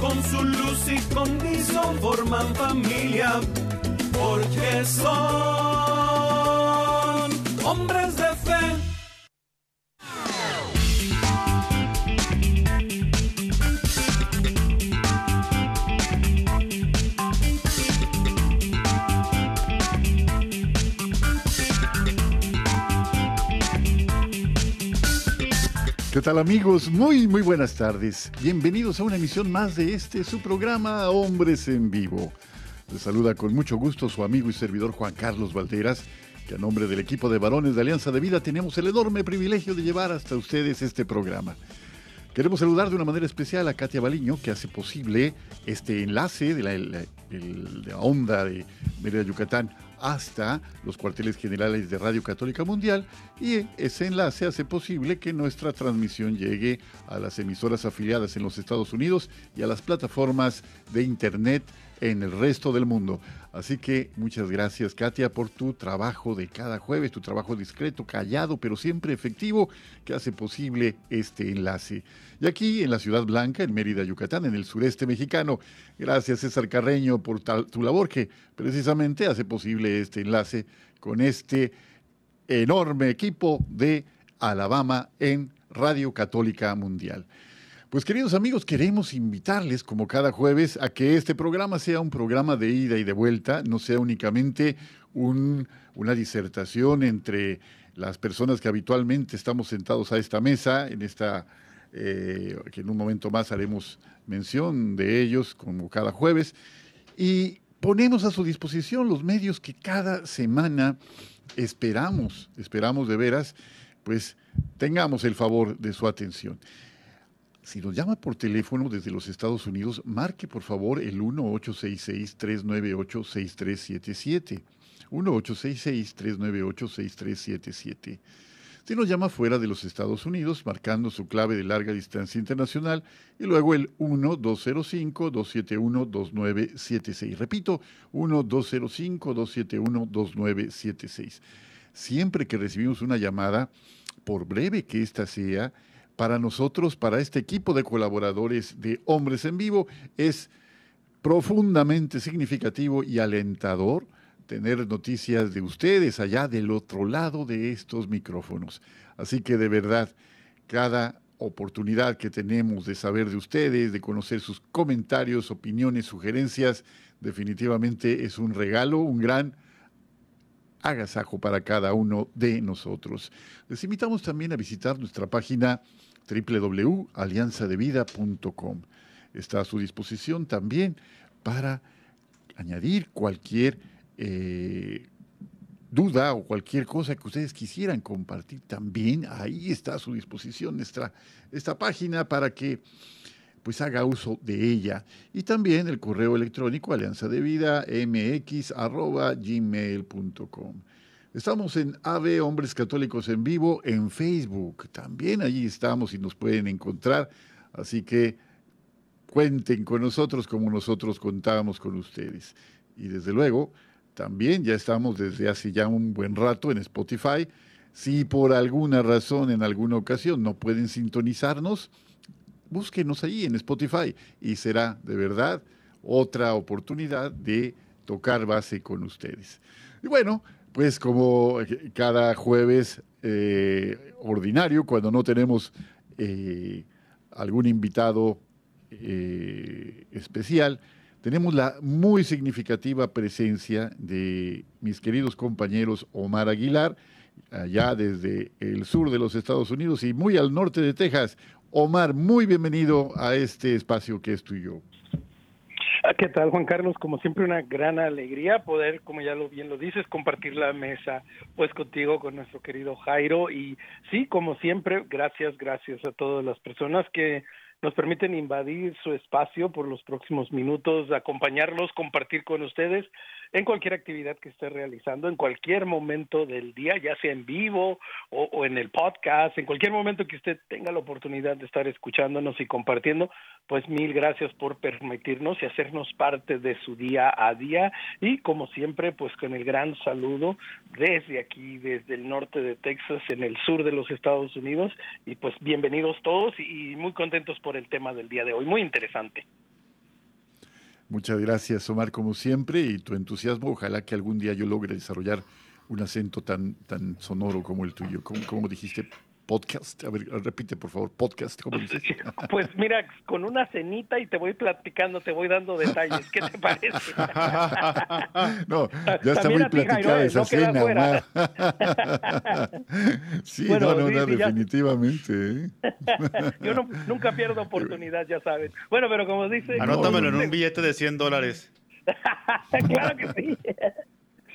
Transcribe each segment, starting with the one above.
con su luz y condición forman familia, porque son hombres de fe. ¿Qué tal amigos? Muy, muy buenas tardes. Bienvenidos a una emisión más de este, su programa Hombres en Vivo. Les saluda con mucho gusto su amigo y servidor Juan Carlos Valderas, que a nombre del equipo de varones de Alianza de Vida tenemos el enorme privilegio de llevar hasta ustedes este programa. Queremos saludar de una manera especial a Katia Baliño, que hace posible este enlace de la, de la onda de Mérida Yucatán hasta los cuarteles generales de Radio Católica Mundial y ese enlace hace posible que nuestra transmisión llegue a las emisoras afiliadas en los Estados Unidos y a las plataformas de Internet en el resto del mundo. Así que muchas gracias Katia por tu trabajo de cada jueves, tu trabajo discreto, callado, pero siempre efectivo que hace posible este enlace. Y aquí en la Ciudad Blanca, en Mérida, Yucatán, en el sureste mexicano, gracias César Carreño por tu labor que precisamente hace posible este enlace con este enorme equipo de Alabama en Radio Católica Mundial. Pues queridos amigos, queremos invitarles, como cada jueves, a que este programa sea un programa de ida y de vuelta, no sea únicamente una disertación entre las personas que habitualmente estamos sentados a esta mesa, en esta, eh, que en un momento más haremos mención de ellos, como cada jueves, y ponemos a su disposición los medios que cada semana esperamos, esperamos de veras, pues tengamos el favor de su atención. Si nos llama por teléfono desde los Estados Unidos, marque por favor el 1-866-398-6377. 1-866-398-6377. Si nos llama fuera de los Estados Unidos, marcando su clave de larga distancia internacional, y luego el 1-205-271-2976. Repito, 1-205-271-2976. Siempre que recibimos una llamada, por breve que ésta sea, para nosotros, para este equipo de colaboradores de Hombres en Vivo, es profundamente significativo y alentador tener noticias de ustedes allá del otro lado de estos micrófonos. Así que de verdad, cada oportunidad que tenemos de saber de ustedes, de conocer sus comentarios, opiniones, sugerencias, definitivamente es un regalo, un gran agasajo para cada uno de nosotros. Les invitamos también a visitar nuestra página www.alianzadevida.com. Está a su disposición también para añadir cualquier eh, duda o cualquier cosa que ustedes quisieran compartir también. Ahí está a su disposición nuestra, esta página para que pues haga uso de ella. Y también el correo electrónico alianza de vida mx.gmail.com. Estamos en AB Hombres Católicos en Vivo en Facebook. También allí estamos y nos pueden encontrar. Así que cuenten con nosotros como nosotros contamos con ustedes. Y desde luego, también ya estamos desde hace ya un buen rato en Spotify. Si por alguna razón, en alguna ocasión, no pueden sintonizarnos, búsquenos allí en Spotify y será de verdad otra oportunidad de tocar base con ustedes. Y bueno, pues como cada jueves eh, ordinario, cuando no tenemos eh, algún invitado eh, especial, tenemos la muy significativa presencia de mis queridos compañeros Omar Aguilar, allá desde el sur de los Estados Unidos y muy al norte de Texas. Omar, muy bienvenido a este espacio que es tuyo. Ah, ¿Qué tal, Juan Carlos? Como siempre, una gran alegría poder, como ya lo bien lo dices, compartir la mesa pues contigo, con nuestro querido Jairo. Y sí, como siempre, gracias, gracias a todas las personas que nos permiten invadir su espacio por los próximos minutos, acompañarlos, compartir con ustedes en cualquier actividad que esté realizando, en cualquier momento del día, ya sea en vivo o, en el podcast, en cualquier momento que usted tenga la oportunidad de estar escuchándonos y compartiendo, pues mil gracias por permitirnos y hacernos parte de su día a día. Y como siempre, pues con el gran saludo desde aquí, desde el norte de Texas, en el sur de los Estados Unidos. Y pues bienvenidos todos y muy contentos por el tema del día de hoy, muy interesante. Muchas gracias, Omar, como siempre, y tu entusiasmo. Ojalá que algún día yo logre desarrollar un acento tan, tan sonoro como el tuyo. como dijiste? Podcast. A ver, repite por favor, podcast, ¿cómo dices? Pues mira, con una cenita y te voy platicando, te voy dando detalles. ¿Qué te parece? no, ya está muy platicada ¿eh? esa cena, sí, no, no, no, definitivamente. ¿eh? Yo nunca pierdo oportunidad, ya sabes. Bueno, pero como dice... Anótamelo en un billete de 100 dólares. claro que sí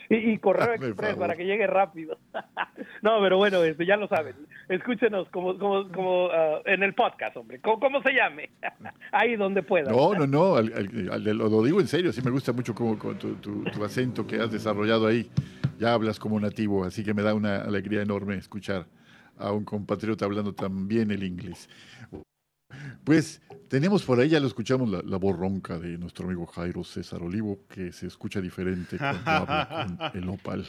y, correo express para que llegue rápido. no, pero bueno, este, ya lo saben. Escúchenos como, como, como ah, en el podcast, hombre, como, se llame, ahí donde pueda. No, no, no, lo, digo en serio, sí me gusta mucho como, tu, tu, acento que has desarrollado ahí. Ya hablas como nativo, así que me da una alegría enorme escuchar a un compatriota hablando tan bien el inglés. Pues tenemos por ahí, ya lo escuchamos, la, voz ronca de nuestro amigo Jairo César Olivo, que se escucha diferente cuando habla con el opal.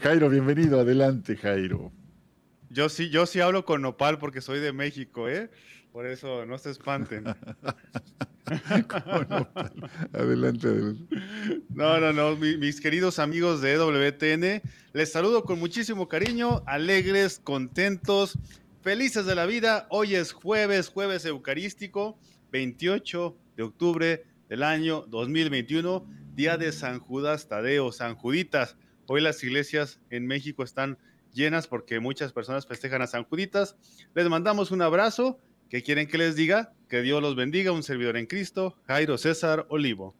Jairo, bienvenido, adelante, Jairo. Yo sí, yo sí hablo con opal porque soy de México, ¿eh? Por eso no se espanten. adelante, adelante. No, no, no, mis queridos amigos de WTN, les saludo con muchísimo cariño, alegres, contentos Felices de la vida, hoy es jueves, jueves eucarístico, 28 de octubre del año 2021, día de San Judas Tadeo, San Juditas. Hoy las iglesias en México están llenas porque muchas personas festejan a San Juditas. Les mandamos un abrazo. ¿Qué quieren que les diga? Que Dios los bendiga. Un servidor en Cristo, Jairo César Olivo.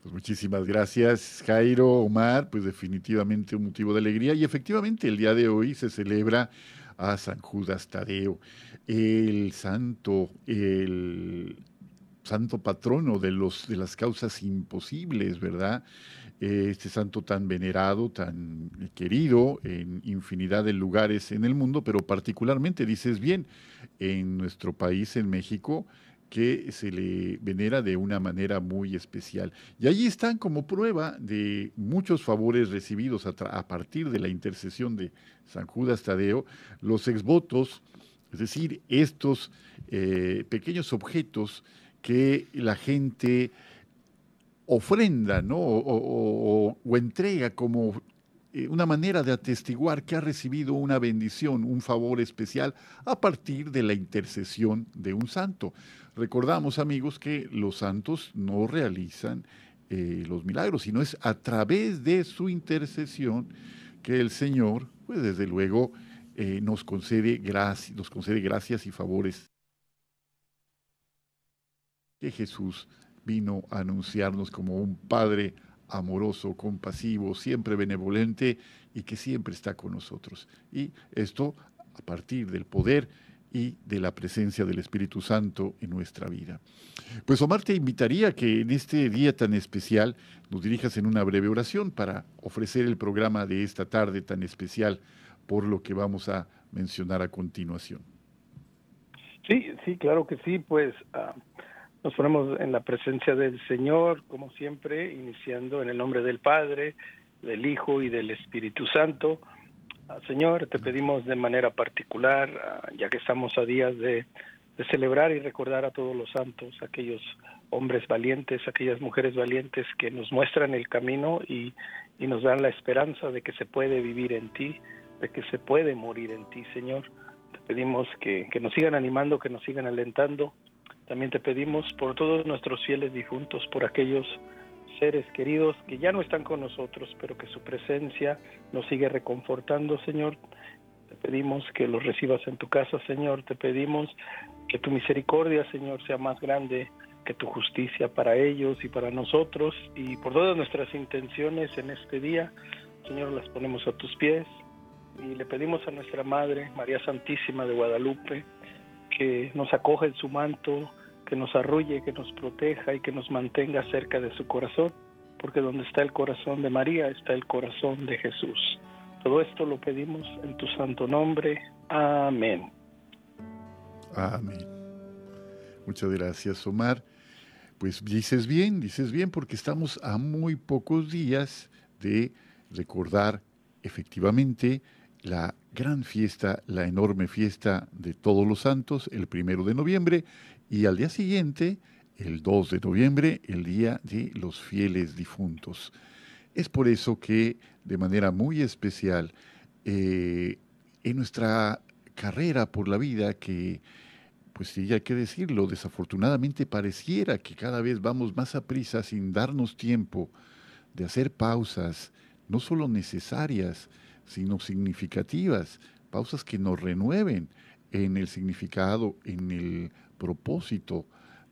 Pues muchísimas gracias, Jairo, Omar. Pues definitivamente un motivo de alegría. Y efectivamente, el día de hoy se celebra a San Judas Tadeo, el santo, el santo patrono de, los, de las causas imposibles, ¿verdad? Este santo tan venerado, tan querido en infinidad de lugares en el mundo, pero particularmente, dices bien, en nuestro país, en México, que se le venera de una manera muy especial. Y allí están como prueba de muchos favores recibidos a, partir de la intercesión de San Judas Tadeo, los exvotos, es decir, estos eh, pequeños objetos que la gente ofrenda ¿no? o, entrega como eh, una manera de atestiguar que ha recibido una bendición, un favor especial a partir de la intercesión de un santo. Recordamos, amigos, que los santos no realizan eh, los milagros, sino es a través de su intercesión que el Señor, pues desde luego, eh, nos, concede nos concede gracias y favores que Jesús vino a anunciarnos como un Padre amoroso, compasivo, siempre benevolente y que siempre está con nosotros. Y esto a partir del poder y de la presencia del Espíritu Santo en nuestra vida. Pues Omar te invitaría que en este día tan especial nos dirijas en una breve oración para ofrecer el programa de esta tarde tan especial por lo que vamos a mencionar a continuación. Sí, sí, claro que sí, pues ah, nos ponemos en la presencia del Señor, como siempre, iniciando en el nombre del Padre, del Hijo y del Espíritu Santo. Señor, te pedimos de manera particular, ah, ya que estamos a días de, celebrar y recordar a todos los santos, aquellos hombres valientes, aquellas mujeres valientes que nos muestran el camino y, nos dan la esperanza de que se puede vivir en ti, de que se puede morir en ti, Señor. Te pedimos que, que nos sigan animando, que nos sigan alentando. También te pedimos por todos nuestros fieles difuntos, por aquellos seres queridos que ya no están con nosotros, pero que su presencia nos sigue reconfortando, Señor. Te pedimos que los recibas en tu casa, Señor. Te pedimos que tu misericordia, Señor, sea más grande que tu justicia para ellos y para nosotros y por todas nuestras intenciones en este día, Señor, las ponemos a tus pies y le pedimos a nuestra Madre, María Santísima de Guadalupe, que nos acoja en su manto, que nos arrulle, que nos proteja y que nos mantenga cerca de su corazón, porque donde está el corazón de María está el corazón de Jesús. Todo esto lo pedimos en tu santo nombre. Amén. Amén. Muchas gracias, Omar. Pues dices bien, dices bien, porque estamos a muy pocos días de recordar efectivamente la gran fiesta, la enorme fiesta de todos los santos, el primero de noviembre, y al día siguiente, el 2 de noviembre, el día de los fieles difuntos. Es por eso que, de manera muy especial, eh, en nuestra carrera por la vida, que, pues sí, hay que decirlo, desafortunadamente pareciera que cada vez vamos más a prisa sin darnos tiempo de hacer pausas, no solo necesarias, sino significativas, pausas que nos renueven en el significado, en el propósito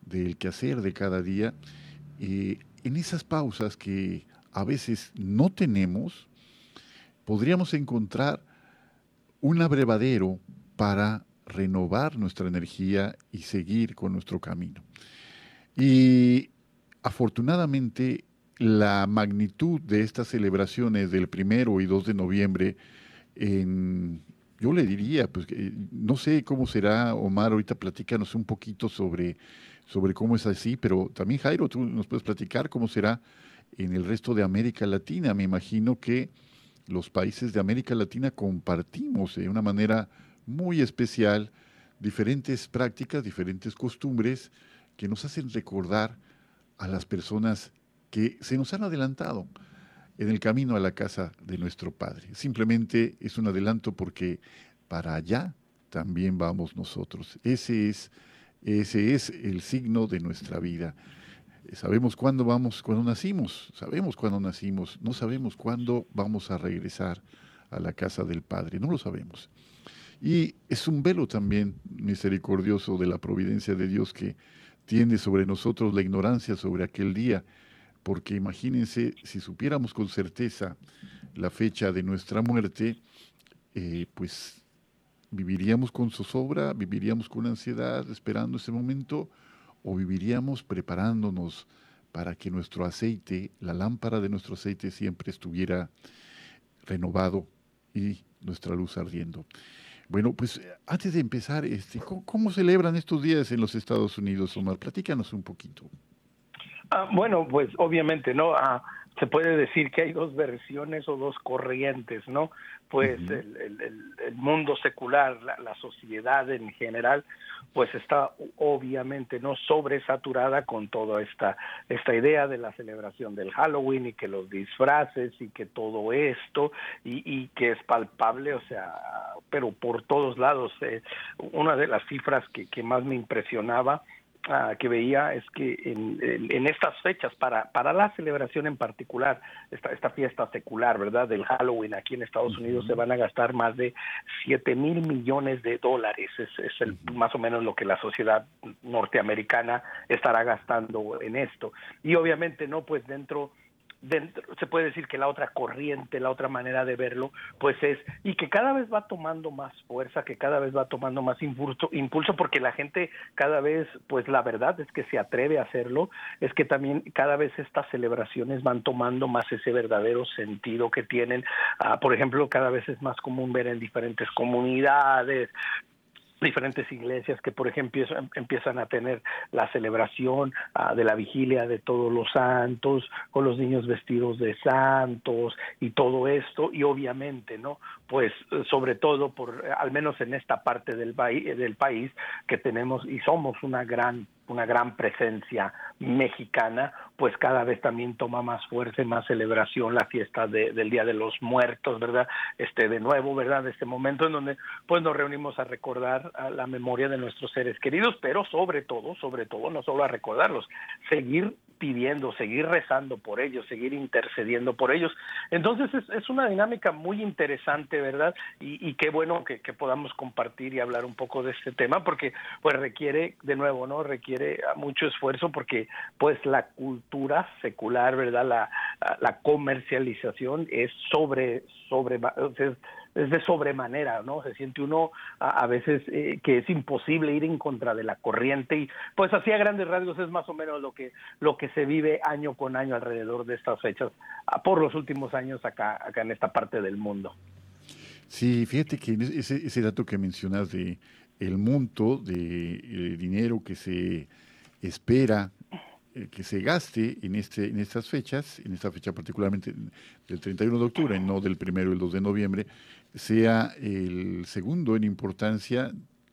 del quehacer de cada día, eh, en esas pausas que a veces no tenemos, podríamos encontrar un abrevadero para renovar nuestra energía y seguir con nuestro camino. Y afortunadamente la magnitud de estas celebraciones del primero y 2 de noviembre, en, yo le diría, pues no sé cómo será, Omar, ahorita platícanos un poquito sobre, sobre cómo es así, pero también Jairo, tú nos puedes platicar cómo será en el resto de América Latina. Me imagino que los países de América Latina compartimos de una manera muy especial diferentes prácticas, diferentes costumbres que nos hacen recordar a las personas que se nos han adelantado en el camino a la casa de nuestro Padre. Simplemente es un adelanto porque para allá también vamos nosotros. Ese es, ese es el signo de nuestra vida. Sabemos cuándo vamos, cuando nacimos, sabemos cuándo nacimos, no sabemos cuándo vamos a regresar a la casa del Padre, no lo sabemos. Y es un velo también misericordioso de la providencia de Dios que tiene sobre nosotros la ignorancia sobre aquel día porque imagínense, si supiéramos con certeza la fecha de nuestra muerte, eh, pues viviríamos con zozobra, viviríamos con ansiedad esperando ese momento, o viviríamos preparándonos para que nuestro aceite, la lámpara de nuestro aceite siempre estuviera renovado y nuestra luz ardiendo. Bueno, pues antes de empezar, este, ¿cómo, celebran estos días en los Estados Unidos, Omar? Platícanos un poquito. Ah, bueno, pues obviamente, ¿no? Ah, se puede decir que hay dos versiones o dos corrientes, ¿no? Pues el, mundo secular, la, sociedad en general, pues está obviamente no sobresaturada con toda esta esta idea de la celebración del Halloween y que los disfraces y que todo esto y, y que es palpable, o sea, pero por todos lados. Eh, una de las cifras que, que más me impresionaba Ah, que veía es que en, en, estas fechas, para, para la celebración en particular, esta, esta fiesta secular, ¿verdad? Del Halloween aquí en Estados Unidos se van a gastar más de 7 mil millones de dólares. Es, es el, más o menos lo que la sociedad norteamericana estará gastando en esto. Y obviamente, ¿no? Pues dentro dentro, se puede decir que la otra corriente, la otra manera de verlo, pues es, y que cada vez va tomando más fuerza, que cada vez va tomando más impulso, impulso porque la gente cada vez, pues la verdad es que se atreve a hacerlo, es que también cada vez estas celebraciones van tomando más ese verdadero sentido que tienen. Ah, por ejemplo, cada vez es más común ver en diferentes comunidades, diferentes iglesias que, por ejemplo, empiezan a tener la celebración ah, de la vigilia de todos los santos, con los niños vestidos de santos y todo esto, y obviamente, ¿no? Pues sobre todo, por al menos en esta parte del, del país, que tenemos y somos una gran una gran presencia mexicana, pues cada vez también toma más fuerza y más celebración la fiesta del Día de los Muertos, ¿verdad? Este de nuevo, ¿verdad? Este momento en donde pues nos reunimos a recordar la memoria de nuestros seres queridos, pero sobre todo, sobre todo, no solo a recordarlos, seguir pidiendo, seguir rezando por ellos, seguir intercediendo por ellos. Entonces es, es una dinámica muy interesante, ¿verdad? Y, y qué bueno que, podamos compartir y hablar un poco de este tema, porque pues requiere, de nuevo, ¿no? Requiere mucho esfuerzo porque pues la cultura secular, ¿verdad? La, la comercialización es sobre, sobre, es de sobremanera, ¿no? Se siente uno a, veces eh, que es imposible ir en contra de la corriente y pues así a grandes rasgos es más o menos lo que lo que se vive año con año alrededor de estas fechas ah, por los últimos años acá acá en esta parte del mundo. Sí, fíjate que ese, ese dato que mencionas de el monto de eh, dinero que se espera eh, que se gaste en, este, en estas fechas, en esta fecha particularmente del 31 de octubre, no del 1 y el 2 de noviembre, sea el segundo en importancia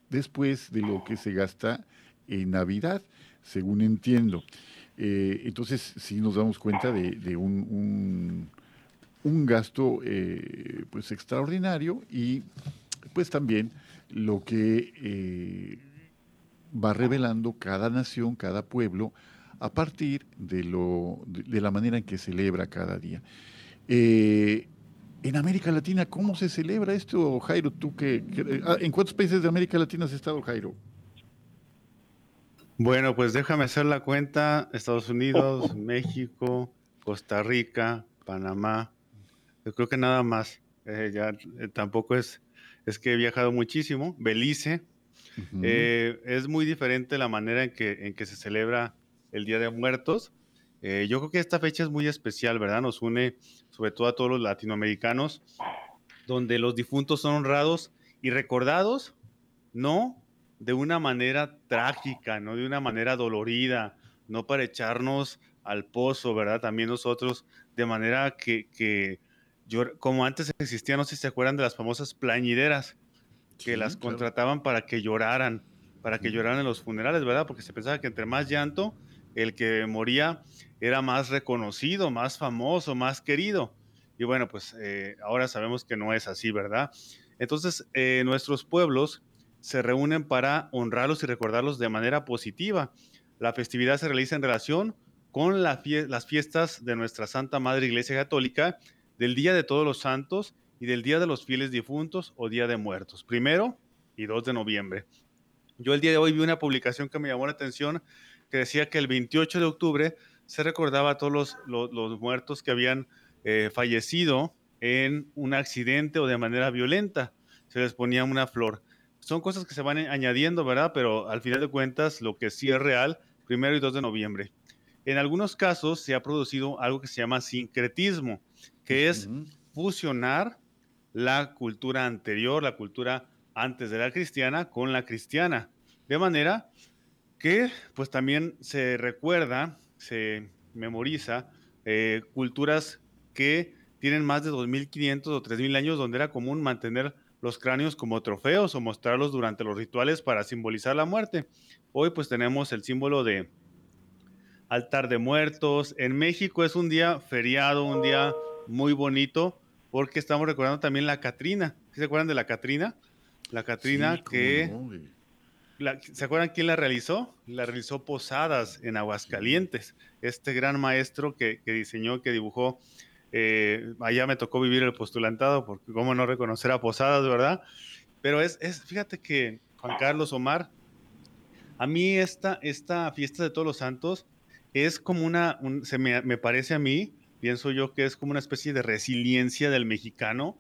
después de lo que se gasta en Navidad, según entiendo. Eh, entonces, sí nos damos cuenta de, un, un, gasto eh, pues extraordinario y pues también lo que va revelando cada nación, cada pueblo, a partir de, lo, de, la manera en que celebra cada día. Eh, en América Latina, ¿cómo se celebra esto, Jairo? ¿Tú que, ah, ¿En cuántos países de América Latina has estado, Jairo? Bueno, pues déjame hacer la cuenta. Estados Unidos, México, Costa Rica, Panamá. Yo creo que nada más. Eh, ya eh, tampoco es, es que he viajado muchísimo. Belice. es muy diferente la manera en que, en que se celebra el Día de Muertos. Eh, yo creo que esta fecha es muy especial, ¿verdad? Nos une sobre todo a todos los latinoamericanos, donde los difuntos son honrados y recordados, no de una manera trágica, no de una manera dolorida, no para echarnos al pozo, ¿verdad? También nosotros, de manera que, que yo, como antes existía, no sé si se acuerdan de las famosas plañideras, que las contrataban para que lloraran, para que lloraran en los funerales, ¿verdad? Porque se pensaba que entre más llanto, el que moría era más reconocido, más famoso, más querido. Y bueno, pues eh, ahora sabemos que no es así, ¿verdad? Entonces, eh, nuestros pueblos se reúnen para honrarlos y recordarlos de manera positiva. La festividad se realiza en relación con las fiestas de nuestra Santa Madre Iglesia Católica, del Día de Todos los Santos y del Día de los Fieles Difuntos o Día de Muertos, primero y 2 de noviembre. Yo el día de hoy vi una publicación que me llamó la atención que decía que el 28 de octubre se recordaba a todos los, muertos que habían eh, fallecido en un accidente o de manera violenta. Se les ponía una flor. Son cosas que se van añadiendo, ¿verdad? Pero al final de cuentas, lo que sí es real, primero y 2 de noviembre. En algunos casos se ha producido algo que se llama sincretismo, que es fusionar la cultura anterior, la cultura antes de la cristiana, con la cristiana. De manera que pues también se recuerda, se memoriza eh, culturas que tienen más de 2.500 o 3.000 años donde era común mantener los cráneos como trofeos o mostrarlos durante los rituales para simbolizar la muerte. Hoy pues tenemos el símbolo de altar de muertos. En México es un día feriado, un día muy bonito porque estamos recordando también la Catrina. ¿Se acuerdan de la Catrina? La Catrina que... ¿Se acuerdan quién la realizó? La realizó Posadas en Aguascalientes. Este gran maestro que, diseñó, que dibujó. Eh, allá me tocó vivir el postulantado, porque cómo no reconocer a Posadas, ¿verdad? Pero es, es fíjate que Juan Carlos Omar, a mí esta, esta fiesta de todos los santos es como una, se me, me parece a mí, pienso yo que es como una especie de resiliencia del mexicano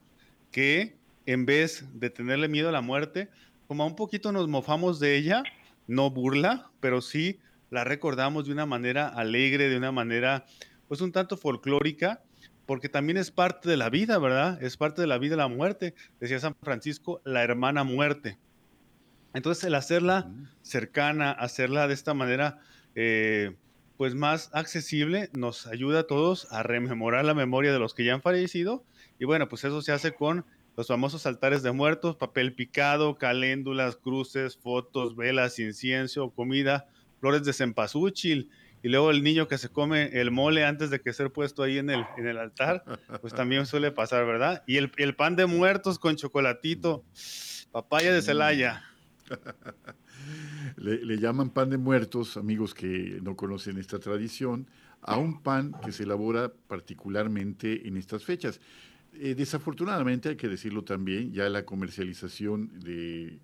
que en vez de tenerle miedo a la muerte, como un poquito nos mofamos de ella, no burla, pero sí la recordamos de una manera alegre, de una manera pues un tanto folclórica, porque también es parte de la vida, ¿verdad? Es parte de la vida la muerte. Decía San Francisco, la hermana muerte. Entonces el hacerla cercana, hacerla de esta manera, eh, pues más accesible, nos ayuda a todos a rememorar la memoria de los que ya han fallecido. Y bueno, pues eso se hace con los famosos altares de muertos, papel picado, caléndulas, cruces, fotos, velas, incienso, comida, flores de cempasúchil, y luego el niño que se come el mole antes de que ser puesto ahí en el, altar, pues también suele pasar, ¿verdad? Y el, el pan de muertos con chocolatito, papaya de Celaya. Le, le, llaman pan de muertos, amigos que no conocen esta tradición, a un pan que se elabora particularmente en estas fechas. Eh, desafortunadamente, hay que decirlo también, ya la comercialización de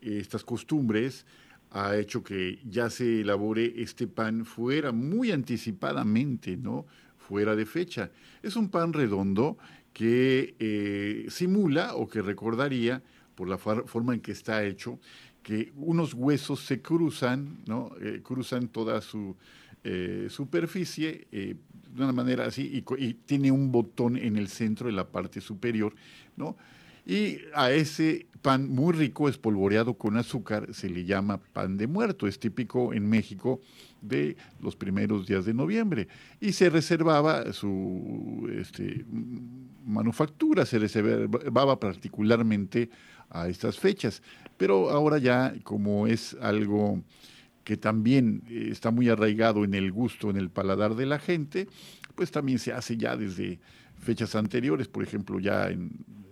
estas costumbres ha hecho que ya se elabore este pan fuera, muy anticipadamente, ¿no? Fuera de fecha. Es un pan redondo que eh, simula o que recordaría, por la forma en que está hecho, que unos huesos se cruzan, ¿no? Eh, cruzan toda su eh, superficie de una manera así y, y, tiene un botón en el centro de la parte superior, ¿no? Y a ese pan muy rico, espolvoreado con azúcar, se le llama pan de muerto. Es típico en México de los primeros días de noviembre. Y se reservaba su este, manufactura, se reservaba particularmente a estas fechas. Pero ahora ya, como es algo que también está muy arraigado en el gusto, en el paladar de la gente, pues también se hace ya desde fechas anteriores, por ejemplo, ya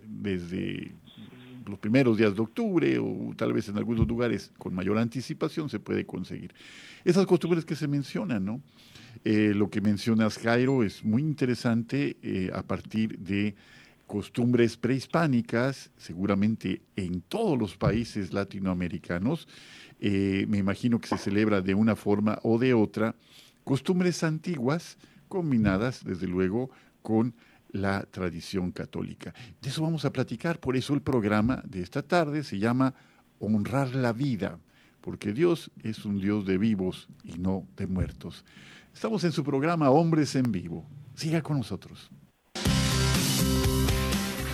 desde los primeros días de octubre o tal vez en algunos lugares con mayor anticipación se puede conseguir. Esas costumbres que se mencionan, ¿no? Eh, lo que mencionas, Jairo, es muy interesante eh, a partir de costumbres prehispánicas, seguramente en todos los países latinoamericanos. Eh, me imagino que se celebra de una forma o de otra, costumbres antiguas combinadas, desde luego, con la tradición católica. De eso vamos a platicar, por eso el programa de esta tarde se llama Honrar la vida, porque Dios es un Dios de vivos y no de muertos. Estamos en su programa Hombres en Vivo. Siga con nosotros.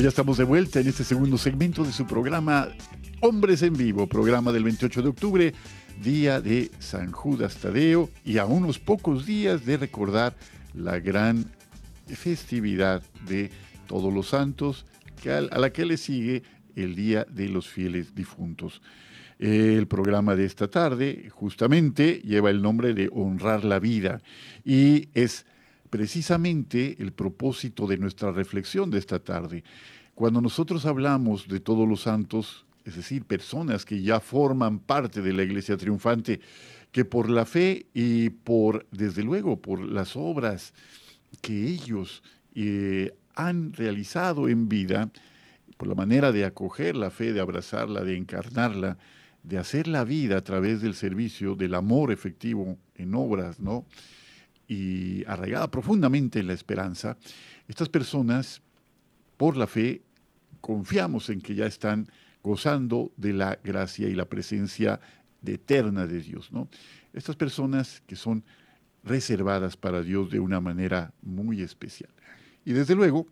Ya estamos de vuelta en este segundo segmento de su programa Hombres en Vivo, programa del 28 de octubre, día de San Judas Tadeo y a unos pocos días de recordar la gran festividad de Todos los Santos, a la que le sigue el Día de los Fieles Difuntos. El programa de esta tarde justamente lleva el nombre de Honrar la Vida y es precisamente el propósito de nuestra reflexión de esta tarde. Cuando nosotros hablamos de todos los santos, es decir, personas que ya forman parte de la iglesia triunfante, que por la fe y por, desde luego, por las obras que ellos eh, han realizado en vida, por la manera de acoger la fe, de abrazarla, de encarnarla, de hacer la vida a través del servicio, del amor efectivo en obras, ¿no? Y arraigada profundamente en la esperanza, estas personas, por la fe, confiamos en que ya están gozando de la gracia y la presencia eterna de Dios. ¿no? Estas personas que son reservadas para Dios de una manera muy especial. Y desde luego,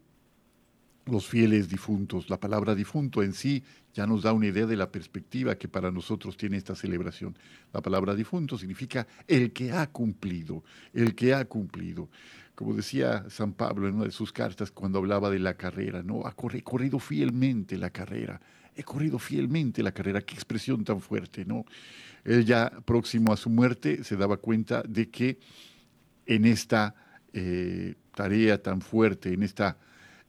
los fieles difuntos, la palabra difunto en sí ya nos da una idea de la perspectiva que para nosotros tiene esta celebración. La palabra difunto significa el que ha cumplido, el que ha cumplido. Como decía San Pablo en una de sus cartas cuando hablaba de la carrera, ¿no? Ha corrido fielmente la carrera, he corrido fielmente la carrera, qué expresión tan fuerte, ¿no? Él ya próximo a su muerte se daba cuenta de que en esta eh, tarea tan fuerte, en esta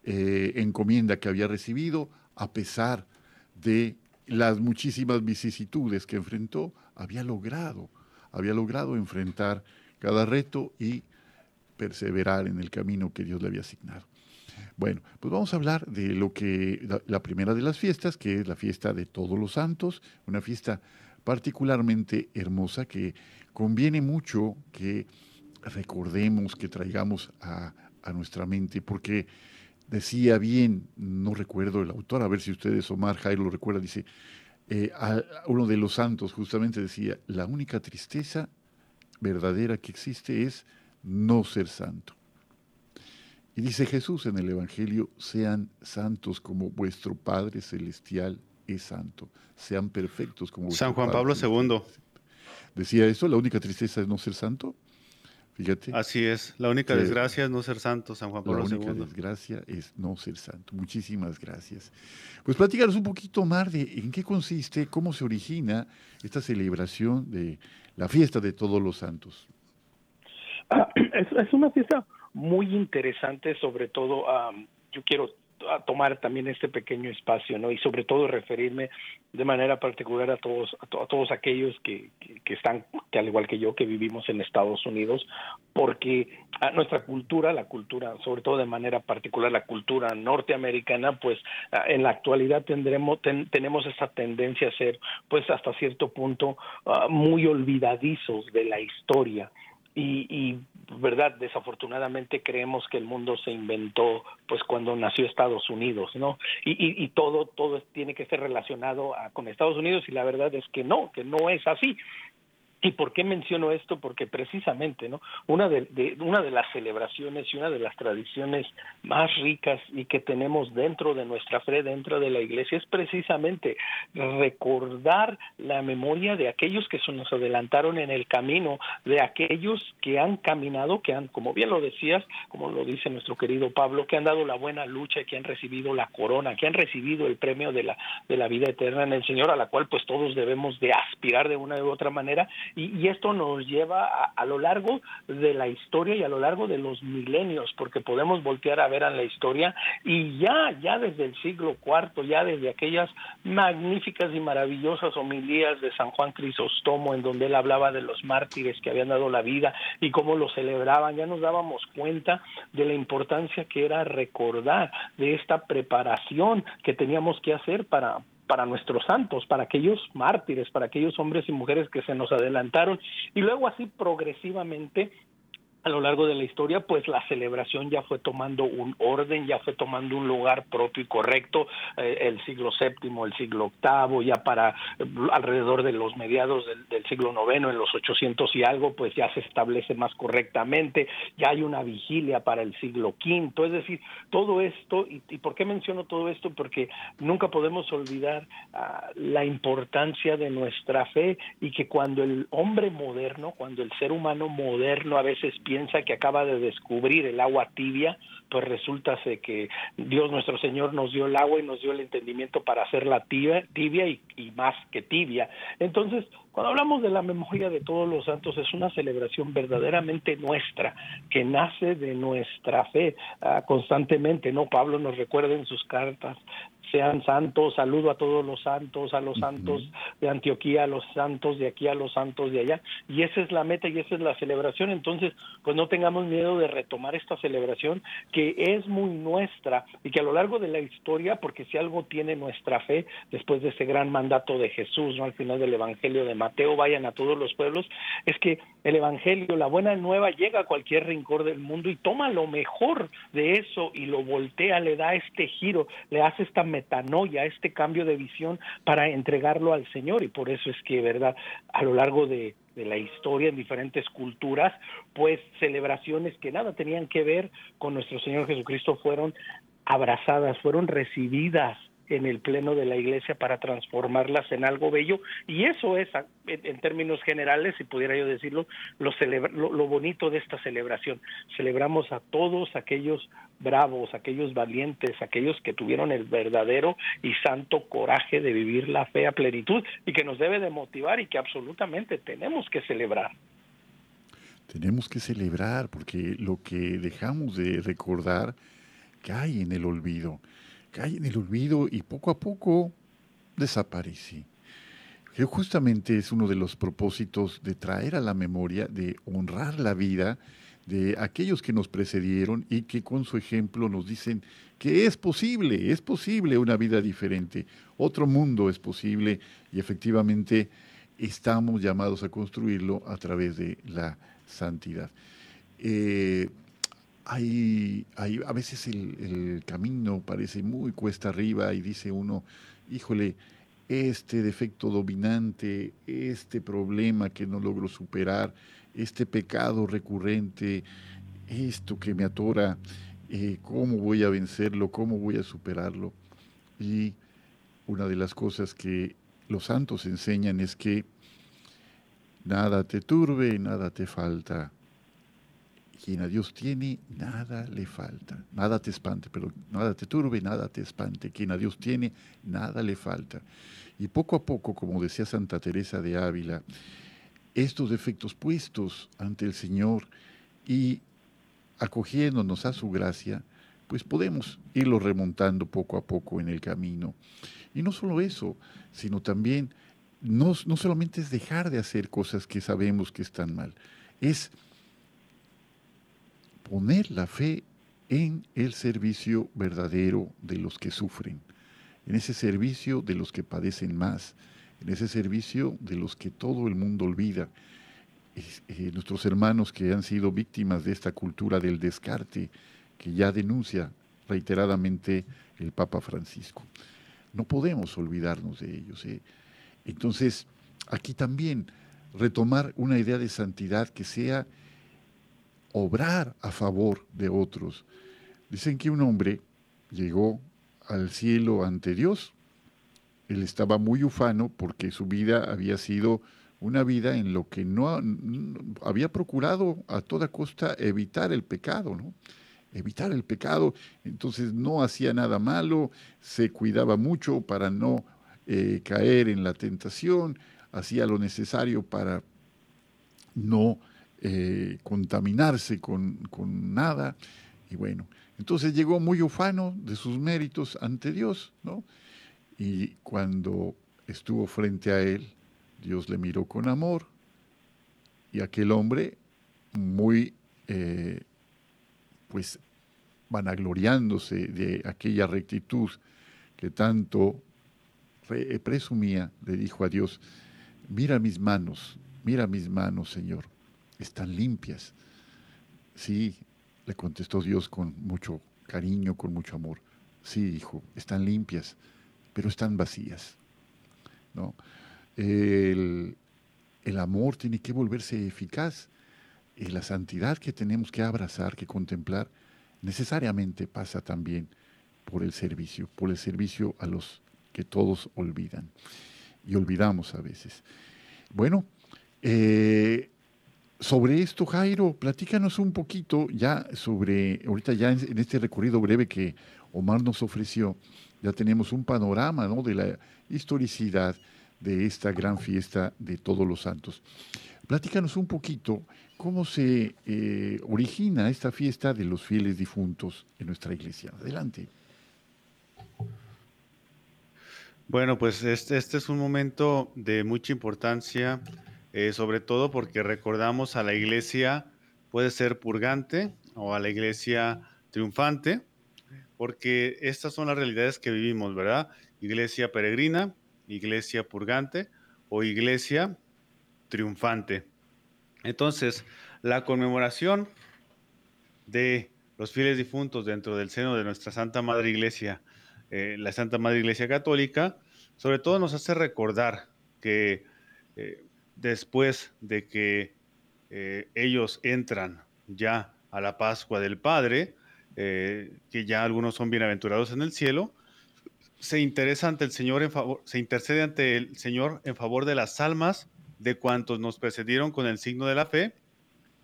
eh, encomienda que había recibido, a pesar de las muchísimas vicisitudes que enfrentó, había logrado, había logrado enfrentar cada reto y perseverar en el camino que Dios le había asignado. Bueno, pues vamos a hablar de lo que la, primera de las fiestas, que es la fiesta de Todos los Santos, una fiesta particularmente hermosa que conviene mucho que recordemos, que traigamos a, a nuestra mente, porque decía bien, no recuerdo el autor, a ver si ustedes, Omar Jairo lo recuerda, dice, eh, uno de los santos justamente decía, la única tristeza verdadera que existe es no ser santo. Y dice Jesús en el Evangelio, sean santos como vuestro Padre Celestial es santo, sean perfectos como vuestro San Juan Pablo II. Decía eso, la única tristeza es no ser santo. Fíjate. Así es, la única desgracia es no ser santo, San Juan Pablo II. La única desgracia es no ser santo. Muchísimas gracias. Pues platícanos un poquito más de en qué consiste, cómo se origina esta celebración de la fiesta de todos los santos. Ah, es, una fiesta muy interesante, sobre todo yo quiero tomar también este pequeño espacio, ¿no? Y sobre todo referirme de manera particular a todos a, todos aquellos que, que, están, que al igual que yo, que vivimos en Estados Unidos, porque a nuestra cultura, la cultura, sobre todo de manera particular la cultura norteamericana, pues en la actualidad tendremos tenemos esa tendencia a ser, pues hasta cierto punto, ah, muy olvidadizos de la historia y, y, verdad desafortunadamente creemos que el mundo se inventó pues cuando nació Estados Unidos no y, y, y todo todo tiene que ser relacionado a, con Estados Unidos y la verdad es que no que no es así ¿Y por qué menciono esto? Porque precisamente, ¿no? Una de, una de las celebraciones y una de las tradiciones más ricas y que tenemos dentro de nuestra fe, dentro de la iglesia, es precisamente recordar la memoria de aquellos que se nos adelantaron en el camino, de aquellos que han caminado, que han, como bien lo decías, como lo dice nuestro querido Pablo, que han dado la buena lucha, que han recibido la corona, que han recibido el premio de la, de la vida eterna en el Señor, a la cual pues todos debemos de aspirar de una u otra manera y, esto nos lleva a, lo largo de la historia y a lo largo de los milenios, porque podemos voltear a ver a la historia y ya, ya desde el siglo IV, ya desde aquellas magníficas y maravillosas homilías de San Juan Crisóstomo, en donde él hablaba de los mártires que habían dado la vida y cómo lo celebraban, ya nos dábamos cuenta de la importancia que era recordar de esta preparación que teníamos que hacer para, para nuestros santos, para aquellos mártires, para aquellos hombres y mujeres que se nos adelantaron. Y luego así progresivamente a lo largo de la historia, pues la celebración ya fue tomando un orden, ya fue tomando un lugar propio y correcto, eh, el siglo VII, el siglo VIII, ya para eh, alrededor de los mediados del, siglo IX, en los 800 y algo, pues ya se establece más correctamente, ya hay una vigilia para el siglo V, es decir, todo esto, y, por qué menciono todo esto? Porque nunca podemos olvidar ah, la importancia de nuestra fe y que cuando el hombre moderno, cuando el ser humano moderno a veces piensa que acaba de descubrir el agua tibia, pues resulta que Dios nuestro Señor nos dio el agua y nos dio el entendimiento para hacerla tibia, tibia y, más que tibia. Entonces, cuando hablamos de la memoria de todos los santos, es una celebración verdaderamente nuestra, que nace de nuestra fe ah, constantemente, ¿no? Pablo nos recuerda en sus cartas, sean santos, saludo a todos los santos, a los santos de Antioquía, a los santos de aquí, a los santos de allá, y esa es la meta y esa es la celebración, entonces, pues no tengamos miedo de retomar esta celebración que es muy nuestra y que a lo largo de la historia, porque si algo tiene nuestra fe, después de ese gran mandato de Jesús, ¿no? Al final del Evangelio de Mateo, vayan a todos los pueblos, es que el Evangelio, la buena nueva, llega a cualquier rincón del mundo y toma lo mejor de eso y lo voltea, le da este giro, le hace esta metanoia, este cambio de visión para entregarlo al Señor y por eso es que, ¿verdad? A lo largo de, de la historia en diferentes culturas, pues celebraciones que nada tenían que ver con nuestro Señor Jesucristo fueron abrazadas, fueron recibidas en el pleno de la iglesia para transformarlas en algo bello. Y eso es en, términos generales si pudiera yo decirlo lo, lo, bonito de esta celebración. Celebramos a todos aquellos bravos aquellos valientes aquellos que tuvieron el verdadero y santo coraje de vivir la fe a plenitud y que nos debe de motivar y que absolutamente tenemos que celebrar. Tenemos que celebrar porque lo que dejamos de recordar cae en el olvido cae en el olvido y poco a poco desaparece. Que justamente es uno de los propósitos de traer a la memoria, de honrar la vida de aquellos que nos precedieron y que con su ejemplo nos dicen que es posible, es posible una vida diferente, otro mundo es posible y efectivamente estamos llamados a construirlo a través de la santidad. Eh, hay, hay, a veces el, camino parece muy cuesta arriba y dice uno, híjole, este defecto dominante, este problema que no logro superar, este pecado recurrente, esto que me atora, eh, ¿cómo voy a vencerlo? ¿Cómo voy a superarlo? Y una de las cosas que los santos enseñan es que nada te turbe, nada te falta. Quien a Dios tiene, nada le falta. Nada te espante, pero nada te turbe, nada te espante. Quien a Dios tiene, nada le falta. Y poco a poco, como decía Santa Teresa de Ávila, estos defectos puestos ante el Señor y acogiéndonos a su gracia, pues podemos irlo remontando poco a poco en el camino. Y no solo eso, sino también no, no solamente es dejar de hacer cosas que sabemos que están mal, es poner la fe en el servicio verdadero de los que sufren, en ese servicio de los que padecen más, en ese servicio de los que todo el mundo olvida. Eh, nuestros hermanos que han sido víctimas de esta cultura del descarte, que ya denuncia reiteradamente el Papa Francisco. No podemos olvidarnos de ellos. ¿eh? Entonces, aquí también retomar una idea de santidad que sea obrar a favor de otros. Dicen que un hombre llegó al cielo ante Dios. Él estaba muy ufano porque su vida había sido una vida en lo que no, había procurado a toda costa evitar el pecado, ¿no? Evitar el pecado, entonces no hacía nada malo, se cuidaba mucho para no eh, caer en la tentación, hacía lo necesario para no eh, contaminarse con, con, nada. Y bueno, entonces llegó muy ufano de sus méritos ante Dios, ¿no? Y cuando estuvo frente a él, Dios le miró con amor y aquel hombre muy, eh, pues, vanagloriándose de aquella rectitud que tanto presumía, le dijo a Dios, mira mis manos, mira mis manos, Señor, están limpias. Sí, le contestó Dios con mucho cariño, con mucho amor. Sí, hijo, están limpias, pero están vacías. ¿no? El, el amor tiene que volverse eficaz y la santidad que tenemos que abrazar, que contemplar, necesariamente pasa también por el servicio, por el servicio a los que todos olvidan y olvidamos a veces. Bueno, eh, sobre esto, Jairo, platícanos un poquito ya sobre, ahorita ya en, este recorrido breve que Omar nos ofreció, ya tenemos un panorama ¿no? de la historicidad de esta gran fiesta de todos los santos. Platícanos un poquito cómo se eh, origina esta fiesta de los fieles difuntos en nuestra iglesia. Adelante. Bueno, pues este, este es un momento de mucha importancia eh, sobre todo porque recordamos a la iglesia, puede ser purgante o a la iglesia triunfante, porque estas son las realidades que vivimos, ¿verdad? Iglesia peregrina, iglesia purgante o iglesia triunfante. Entonces, la conmemoración de los fieles difuntos dentro del seno de nuestra Santa Madre Iglesia, eh, la Santa Madre Iglesia Católica, sobre todo nos hace recordar que eh, después de que eh, ellos entran ya a la Pascua del Padre, eh, que ya algunos son bienaventurados en el cielo, se interesa ante el Señor en favor, se intercede ante el Señor en favor de las almas de cuantos nos precedieron con el signo de la fe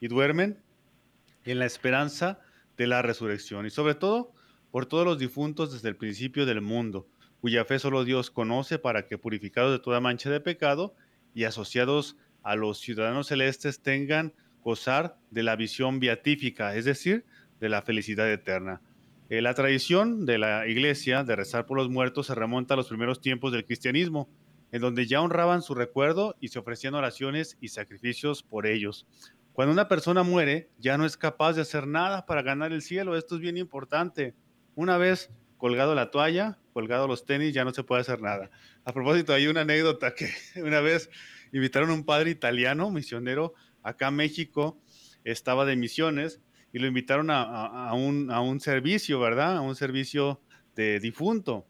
y duermen en la esperanza de la resurrección. Y sobre todo por todos los difuntos desde el principio del mundo, cuya fe solo Dios conoce para que purificados de toda mancha de pecado y asociados a los ciudadanos celestes tengan gozar de la visión beatífica, es decir, de la felicidad eterna. Eh, la tradición de la iglesia de rezar por los muertos se remonta a los primeros tiempos del cristianismo, en donde ya honraban su recuerdo y se ofrecían oraciones y sacrificios por ellos. Cuando una persona muere, ya no es capaz de hacer nada para ganar el cielo. Esto es bien importante. Una vez colgado la toalla, colgado los tenis, ya no se puede hacer nada. A propósito, hay una anécdota que una vez invitaron a un padre italiano, misionero, acá a México, estaba de misiones y lo invitaron a, un, a un servicio, ¿verdad? A un servicio de difunto.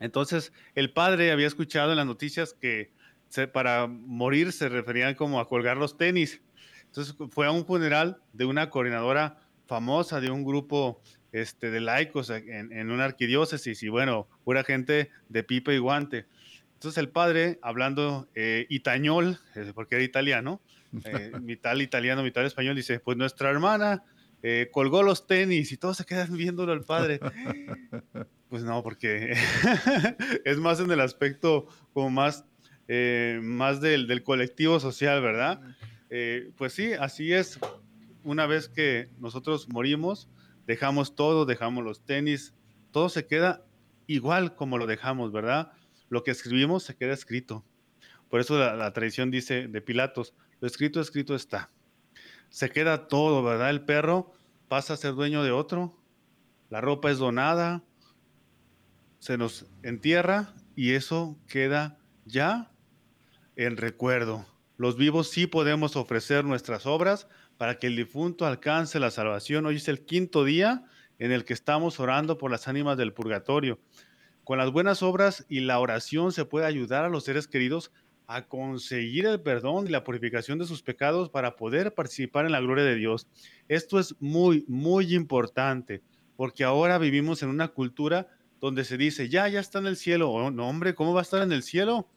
Entonces, el padre había escuchado en las noticias que para morir se referían como a colgar los tenis. Entonces, fue a un funeral de una coordinadora famosa de un grupo este, de laicos en, en una arquidiócesis y bueno, pura gente de pipa y guante. Entonces el padre, hablando eh, itañol, eh, porque era italiano, eh, mitad italiano, mitad español, dice, pues nuestra hermana eh, colgó los tenis y todos se quedan viéndolo al padre. Pues no, porque es más en el aspecto como más, más del, del, colectivo social, ¿verdad? pues sí, así es. Una vez que nosotros morimos, dejamos todo, dejamos los tenis, todo se queda igual como lo dejamos, ¿verdad? Lo que escribimos se queda escrito. Por eso la, tradición dice de Pilatos, lo escrito, escrito está. Se queda todo, ¿verdad? El perro pasa a ser dueño de otro, la ropa es donada, se nos entierra y eso queda ya en recuerdo. Los vivos sí podemos ofrecer nuestras obras para que el difunto alcance la salvación. Hoy es el quinto día en el que estamos orando por las ánimas del purgatorio. Con las buenas obras y la oración se puede ayudar a los seres queridos a conseguir el perdón y la purificación de sus pecados para poder participar en la gloria de Dios. Esto es muy, muy importante, porque ahora vivimos en una cultura donde se dice, ya, ya está en el cielo. Oh, no, hombre, ¿cómo va a estar en el cielo?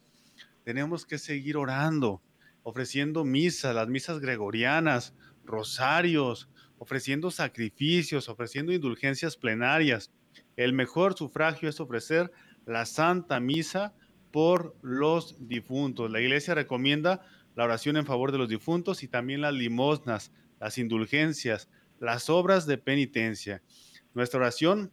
Tenemos que seguir orando, ofreciendo misas, las misas gregorianas, rosarios, ofreciendo sacrificios, ofreciendo indulgencias plenarias. El mejor sufragio es ofrecer la Santa Misa por los difuntos. La iglesia recomienda la oración en favor de los difuntos y también las limosnas, las indulgencias, las obras de penitencia. Nuestra oración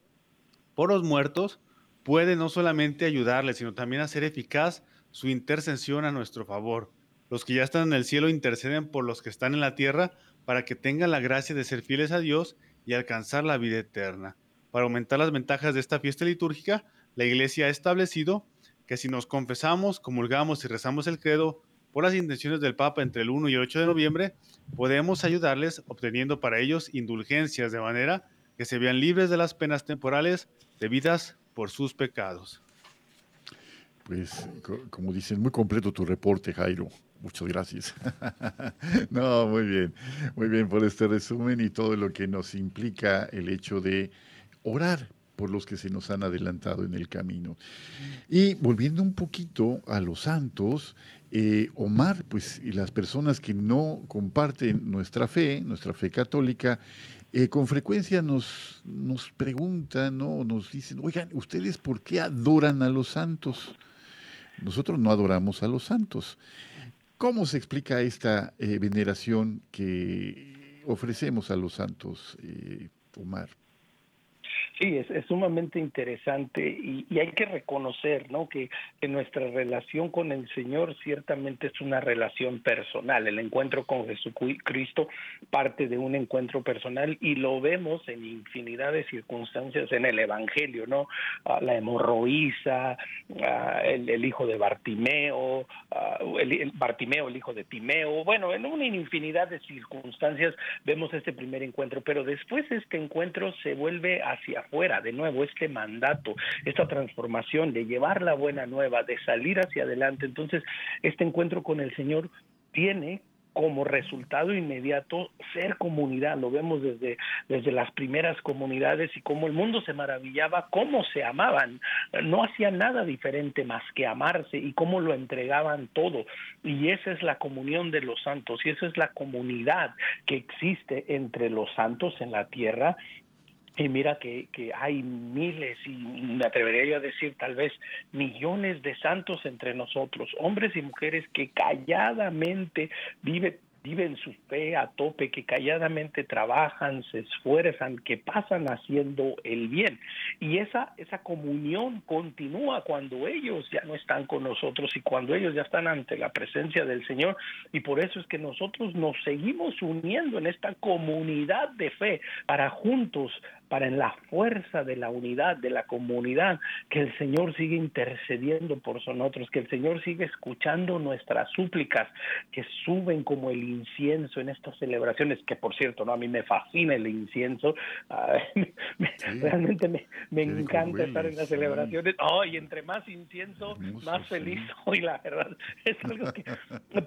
por los muertos puede no solamente ayudarles, sino también hacer eficaz su intercesión a nuestro favor. Los que ya están en el cielo interceden por los que están en la tierra para que tengan la gracia de ser fieles a Dios y alcanzar la vida eterna. Para aumentar las ventajas de esta fiesta litúrgica, la Iglesia ha establecido que si nos confesamos, comulgamos y rezamos el credo por las intenciones del Papa entre el 1 y el 8 de noviembre, podemos ayudarles obteniendo para ellos indulgencias de manera que se vean libres de las penas temporales debidas por sus pecados. Pues, como dicen, muy completo tu reporte, Jairo. Muchas gracias. no, muy bien, muy bien por este resumen y todo lo que nos implica el hecho de orar por los que se nos han adelantado en el camino. Y volviendo un poquito a los santos, eh, Omar, pues, y las personas que no comparten nuestra fe, nuestra fe católica, eh, con frecuencia nos, nos preguntan, ¿no? nos dicen, oigan, ¿ustedes por qué adoran a los santos? Nosotros no adoramos a los santos. ¿Cómo se explica esta eh, veneración que ofrecemos a los santos, Omar? Sí, es, sumamente interesante y, hay que reconocer ¿no? que, nuestra relación con el Señor ciertamente es una relación personal. El encuentro con Jesucristo parte de un encuentro personal y lo vemos en infinidad de circunstancias en el Evangelio, ¿no? Ah, la hemorroísa, ah, el, hijo de Bartimeo, ah, el, Bartimeo, el hijo de Timeo. Bueno, en una infinidad de circunstancias vemos este primer encuentro, pero después este encuentro se vuelve hacia afuera, de nuevo, este mandato, esta transformación de llevar la buena nueva, de salir hacia adelante. Entonces, este encuentro con el Señor tiene como resultado inmediato ser comunidad. Lo vemos desde, desde las primeras comunidades y cómo el mundo se maravillaba, cómo se amaban. No hacían nada diferente más que amarse y cómo lo entregaban todo. Y esa es la comunión de los santos y esa es la comunidad que existe entre los santos en la tierra y mira que, que, hay miles, y me atrevería yo a decir tal vez millones de santos entre nosotros, hombres y mujeres que calladamente viven viven su fe a tope, que calladamente trabajan, se esfuerzan, que pasan haciendo el bien. Y esa, esa comunión continúa cuando ellos ya no están con nosotros y cuando ellos ya están ante la presencia del Señor. Y por eso es que nosotros nos seguimos uniendo en esta comunidad de fe para juntos para en la fuerza de la unidad de la comunidad, que el Señor siga intercediendo por nosotros, que el Señor siga escuchando nuestras súplicas que suben como el incienso en estas celebraciones, que por cierto, no a mí me fascina el incienso, ah, realmente me, me encanta estar en las celebraciones. Oh, y entre más incienso, más feliz soy, la verdad. Es algo que,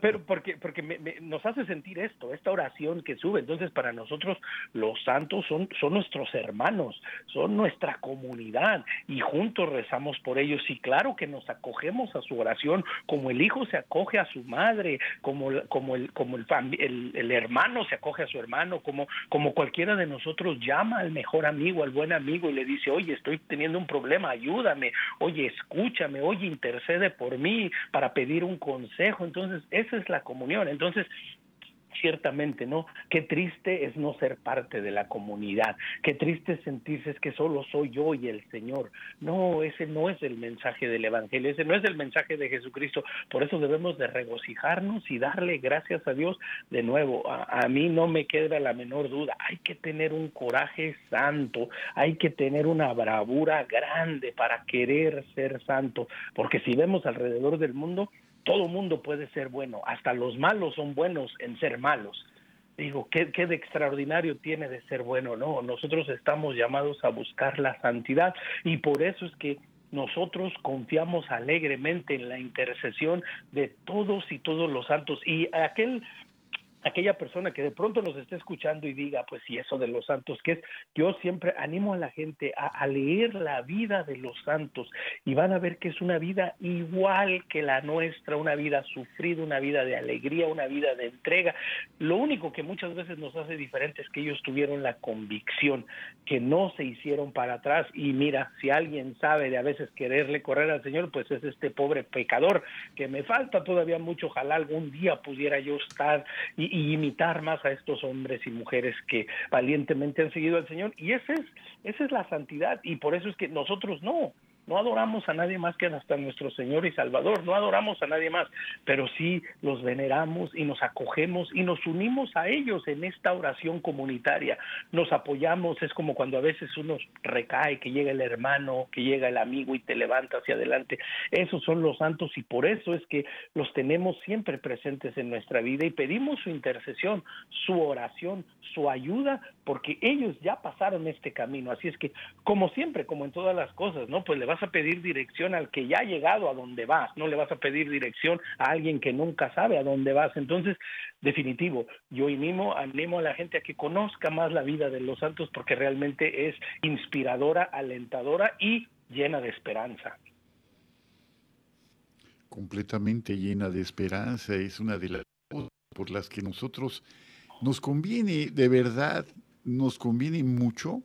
pero porque, porque nos hace sentir esto, esta oración que sube. Entonces, para nosotros, los santos son, son nuestros hermanos, son nuestra comunidad y juntos rezamos por ellos. Y claro que nos acogemos a su oración, como el hijo se acoge a su madre, como, como, el, como el, el, el hermano se acoge a su hermano, como, como cualquiera de nosotros llama al mejor amigo, al buen amigo y le dice, oye, estoy teniendo un problema, ayúdame, oye, escúchame, oye, intercede por mí para pedir un consejo. Entonces, esa es la comunión. Entonces, ciertamente, ¿no? Qué triste es no ser parte de la comunidad, qué triste es sentirse es que solo soy yo y el Señor. No, ese no es el mensaje del Evangelio, ese no es el mensaje de Jesucristo. Por eso debemos de regocijarnos y darle gracias a Dios de nuevo. A, a mí no me queda la menor duda, hay que tener un coraje santo, hay que tener una bravura grande para querer ser santo, porque si vemos alrededor del mundo, todo mundo puede ser bueno, hasta los malos son buenos en ser malos. Digo, ¿qué, ¿qué, de extraordinario tiene de ser bueno? No, nosotros estamos llamados a buscar la santidad y por eso es que nosotros confiamos alegremente en la intercesión de todos y todos los santos. Y aquel aquella persona que de pronto nos esté escuchando y diga, pues sí, eso de los santos, que es, yo siempre animo a la gente a, leer la vida de los santos y van a ver que es una vida igual que la nuestra, una vida sufrida, una vida de alegría, una vida de entrega. Lo único que muchas veces nos hace diferente es que ellos tuvieron la convicción, que no se hicieron para atrás y mira, si alguien sabe de a veces quererle correr al Señor, pues es este pobre pecador que me falta todavía mucho, ojalá algún día pudiera yo estar y, y imitar más a estos hombres y mujeres que valientemente han seguido al Señor. Y esa es, esa es la santidad. Y por eso es que nosotros no. No adoramos a nadie más que hasta nuestro Señor y Salvador, no adoramos a nadie más, pero sí los veneramos y nos acogemos y nos unimos a ellos en esta oración comunitaria. Nos apoyamos, es como cuando a veces uno recae, que llega el hermano, que llega el amigo y te levanta hacia adelante. Esos son los santos y por eso es que los tenemos siempre presentes en nuestra vida y pedimos su intercesión, su oración, su ayuda, porque ellos ya pasaron este camino. Así es que, como siempre, como en todas las cosas, ¿no? Pues le va vas a pedir dirección al que ya ha llegado a donde vas, no le vas a pedir dirección a alguien que nunca sabe a dónde vas. Entonces, definitivo, yo animo, animo a la gente a que conozca más la vida de los santos porque realmente es inspiradora, alentadora y llena de esperanza. Completamente llena de esperanza, es una de las cosas por las que nosotros nos conviene, de verdad, nos conviene mucho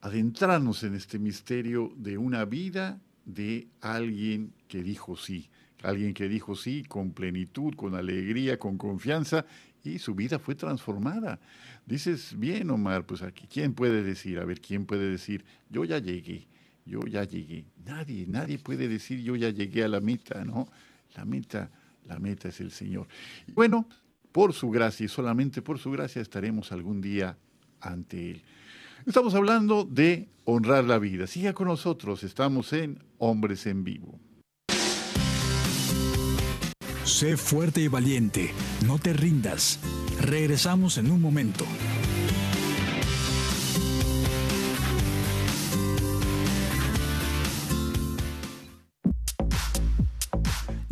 adentrarnos en este misterio de una vida de alguien que dijo sí, alguien que dijo sí con plenitud, con alegría, con confianza, y su vida fue transformada. Dices, bien, Omar, pues aquí, ¿quién puede decir? A ver, ¿quién puede decir, yo ya llegué, yo ya llegué? Nadie, nadie puede decir, yo ya llegué a la meta, ¿no? La meta, la meta es el Señor. bueno, por su gracia y solamente por su gracia estaremos algún día ante Él. Estamos hablando de honrar la vida. Siga con nosotros, estamos en Hombres en Vivo. Sé fuerte y valiente, no te rindas. Regresamos en un momento.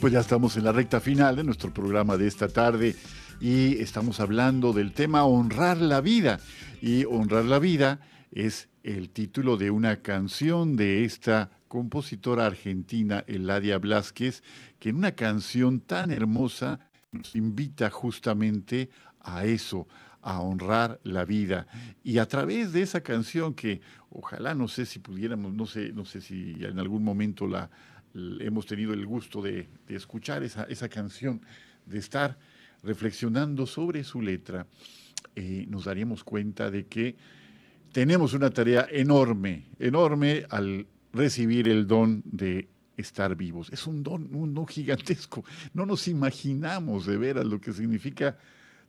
Pues ya estamos en la recta final de nuestro programa de esta tarde y estamos hablando del tema honrar la vida. Y honrar la vida es el título de una canción de esta compositora argentina, Eladia Blasquez, que en una canción tan hermosa nos invita justamente a eso, a honrar la vida. Y a través de esa canción que ojalá no sé si pudiéramos, no sé, no sé si en algún momento la, hemos tenido el gusto de, escuchar esa, canción, de estar reflexionando sobre su letra, eh, nos daríamos cuenta de que tenemos una tarea enorme, enorme al recibir el don de estar vivos. Es un don, un don gigantesco. No nos imaginamos de veras lo que significa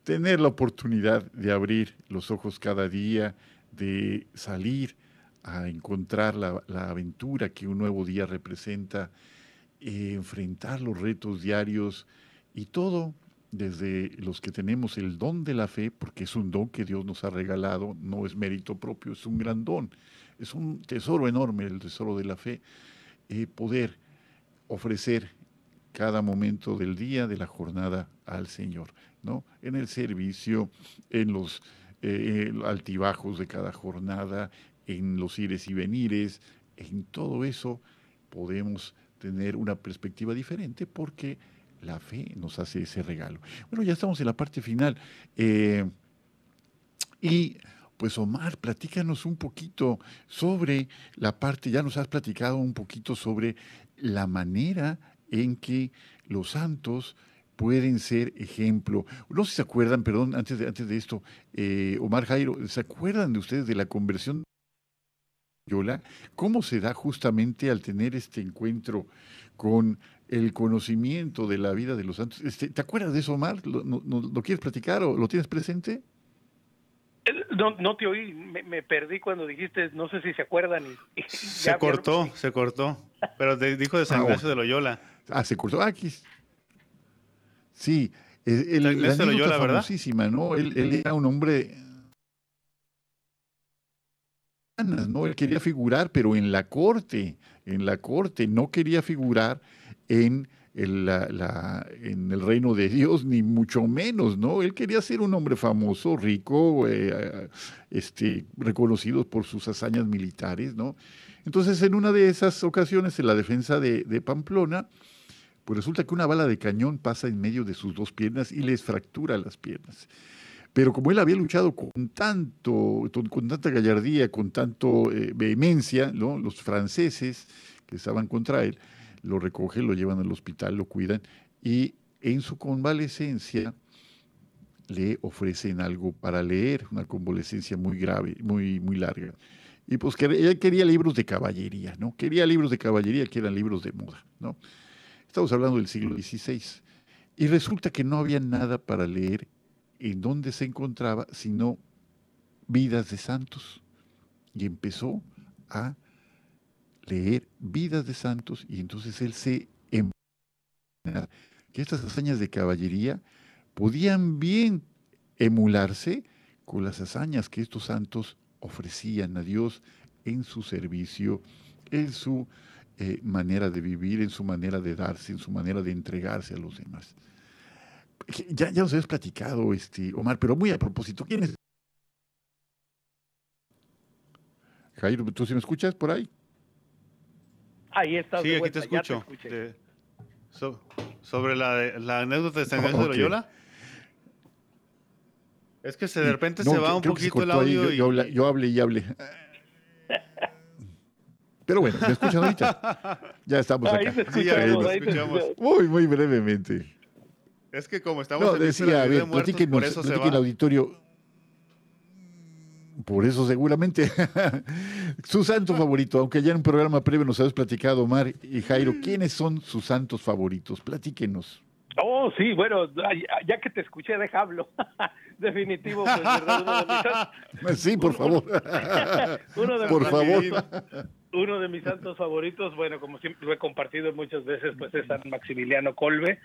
tener la oportunidad de abrir los ojos cada día, de salir a encontrar la, aventura que un nuevo día representa, eh, enfrentar los retos diarios y todo desde los que tenemos el don de la fe, porque es un don que Dios nos ha regalado, no es mérito propio, es un gran don, es un tesoro enorme el tesoro de la fe, eh, poder ofrecer cada momento del día, de la jornada al Señor, ¿no? En el servicio, en los eh, altibajos de cada jornada, en los ires y venires, en todo eso podemos tener una perspectiva diferente porque la fe nos hace ese regalo. Bueno, ya estamos en la parte final. Eh, y pues Omar, platícanos un poquito sobre la parte, ya nos has platicado un poquito sobre la manera en que los santos pueden ser ejemplo. No sé si se acuerdan, perdón, antes de, antes de esto, eh, Omar Jairo, ¿se acuerdan de ustedes de la conversión Yola, ¿cómo se da justamente al tener este encuentro con el conocimiento de la vida de los santos? Este, ¿Te acuerdas de eso, Omar? ¿Lo, no, quieres platicar o lo tienes presente? Eh, no, no te oí, me, perdí cuando dijiste, no sé si se acuerdan. se cortó, se cortó, pero dijo de San ah, Ignacio de Loyola. Ah, se cortó, aquí. Sí, el, el, la de Loyola, ¿verdad? ¿no? Él, él era un hombre ¿no? Él quería figurar, pero en la corte, en la corte, no quería figurar en el, reino de Dios, ni mucho menos, ¿no? Él quería ser un hombre famoso, rico, eh, este, reconocido por sus hazañas militares, ¿no? Entonces, en una de esas ocasiones, en la defensa de, de Pamplona, pues resulta que una bala de cañón pasa en medio de sus dos piernas y les fractura las piernas. Pero como él había luchado con tanto, con tanta gallardía, con tanto eh, vehemencia, los franceses que estaban contra él, lo recogen, lo llevan al hospital, lo cuidan y en su convalecencia le ofrecen algo para leer, una convalecencia muy grave, muy, muy larga. Y pues que ella quería libros de caballería, ¿no? Quería libros de caballería que eran libros de moda, ¿no? Estamos hablando del siglo XVI. Y resulta que no había nada para leer en dónde se encontraba, sino vidas de santos. Y empezó a leer vidas de santos y entonces él se que estas hazañas de caballería podían bien emularse con las hazañas que estos santos ofrecían a Dios en su servicio, en su eh, manera de vivir, en su manera de darse, en su manera de entregarse a los demás. Ya, ya nos habías platicado, este, Omar, pero muy a propósito, ¿quién es? Jairo, ¿tú sí me escuchas por ahí? Ahí está. Sí, aquí te escucho. sobre la, la, anécdota de San Ignacio de Loyola. Es que se, de repente se va un poquito el audio. Yo, y... yo, hablé y hablé. Pero bueno, ¿me escuchan ahorita? Ya estamos acá. Sí, ya, escuchamos. Muy, muy brevemente. Es que como estamos no, decía, a ver, por eso se va. el auditorio. Por eso seguramente su santo favorito, aunque ya en un programa previo nos habéis platicado, Omar y Jairo, ¿quiénes son sus santos favoritos? Platíquenos. Oh, sí, bueno, ya que te escuché, deja hablo. Definitivo, pues, ¿verdad? Uno de mis santos... Sí, por favor. uno de por favor. Uno de mis santos favoritos, bueno, como siempre lo he compartido muchas veces, pues es San Maximiliano Colbe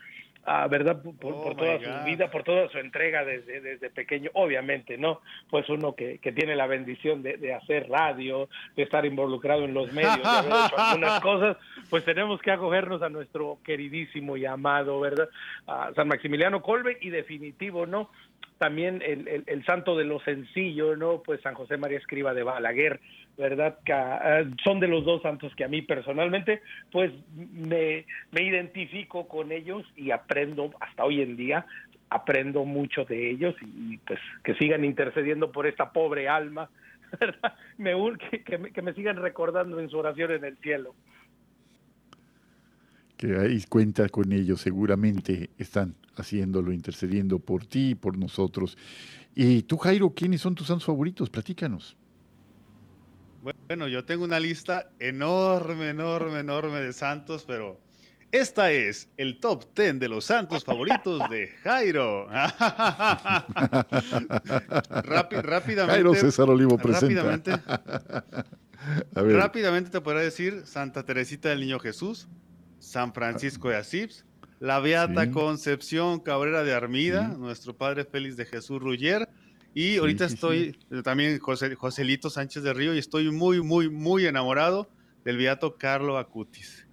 ah, ¿verdad? Por, Oh, toda su vida, por toda su entrega desde, desde pequeño, obviamente, ¿no? Pues uno que, que tiene la bendición de, de hacer radio, de estar involucrado en los medios, de haber hecho algunas cosas, pues tenemos que acogernos a nuestro queridísimo y amado, ¿verdad? A San Maximiliano Colbe y definitivo, ¿no? También el, el, santo de lo sencillo, ¿no? Pues San José María Escriba de Balaguer, ¿verdad? Que ah, son de los dos santos que a mí personalmente, pues me, me identifico con ellos y aprendo hasta hoy en día, aprendo mucho de ellos y, pues que sigan intercediendo por esta pobre alma, ¿verdad? Me urge que, me, que me sigan recordando en su oración en el cielo. Que ahí cuenta con ellos, seguramente están haciéndolo, intercediendo por ti y por nosotros. Y tú, Jairo, ¿quiénes son tus santos favoritos? Platícanos. Bueno, yo tengo una lista enorme, enorme, enorme de santos, pero esta es el top 10 de los santos favoritos de Jairo. Rápi- rápidamente. Jairo César Olivo presenta. Rápidamente, A ver, rápidamente te podría decir Santa Teresita del Niño Jesús, San Francisco de Asís, la Beata Sí. Concepción Cabrera de Armida, Sí. nuestro Padre Félix de Jesús Ruller. Y ahorita sí, estoy eh, también José, Joselito Sánchez de Río y estoy muy, muy, muy enamorado del Beato Carlo Acutis.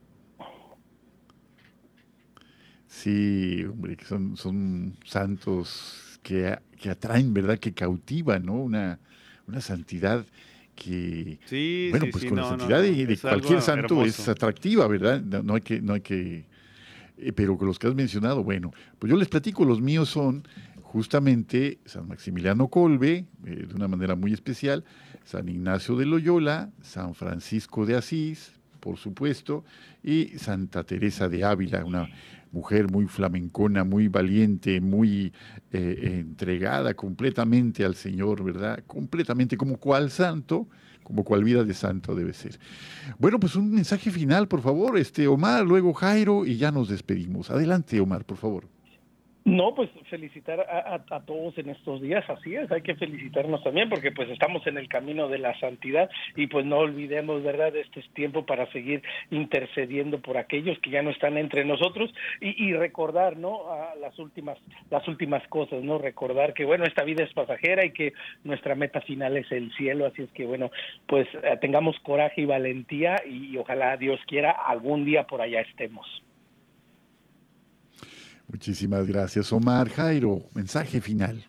sí, hombre, que son, son santos que, que atraen, ¿verdad? Que cautivan, ¿no? Una, una santidad que, Sí, bueno, sí, pues sí, con no, la santidad no, de, cualquier santo es atractiva, ¿verdad? No, no hay que, no hay que, eh, pero con los que has mencionado, bueno, pues yo les platico, los míos son justamente San Maximiliano Colbe, eh, de una manera muy especial, San Ignacio de Loyola, San Francisco de Asís, por supuesto, y Santa Teresa de Ávila, una mujer muy flamencona, muy valiente, muy eh, entregada completamente al Señor, ¿verdad? Completamente como cual santo, como cual vida de santo debe ser. Bueno, pues un mensaje final, por favor, este Omar, luego Jairo y ya nos despedimos. Adelante, Omar, por favor. No, pues felicitar a, todos en estos días, así es, hay que felicitarnos también porque pues estamos en el camino de la santidad y pues no olvidemos, ¿verdad? Este es tiempo para seguir intercediendo por aquellos que ya no están entre nosotros y, y recordar, ¿no? A las últimas, las últimas cosas, ¿no? Recordar que, bueno, esta vida es pasajera y que nuestra meta final es el cielo, así es que, bueno, pues eh, tengamos coraje y valentía y ojalá Dios quiera algún día por allá estemos. Muchísimas gracias, Omar. Jairo, mensaje final.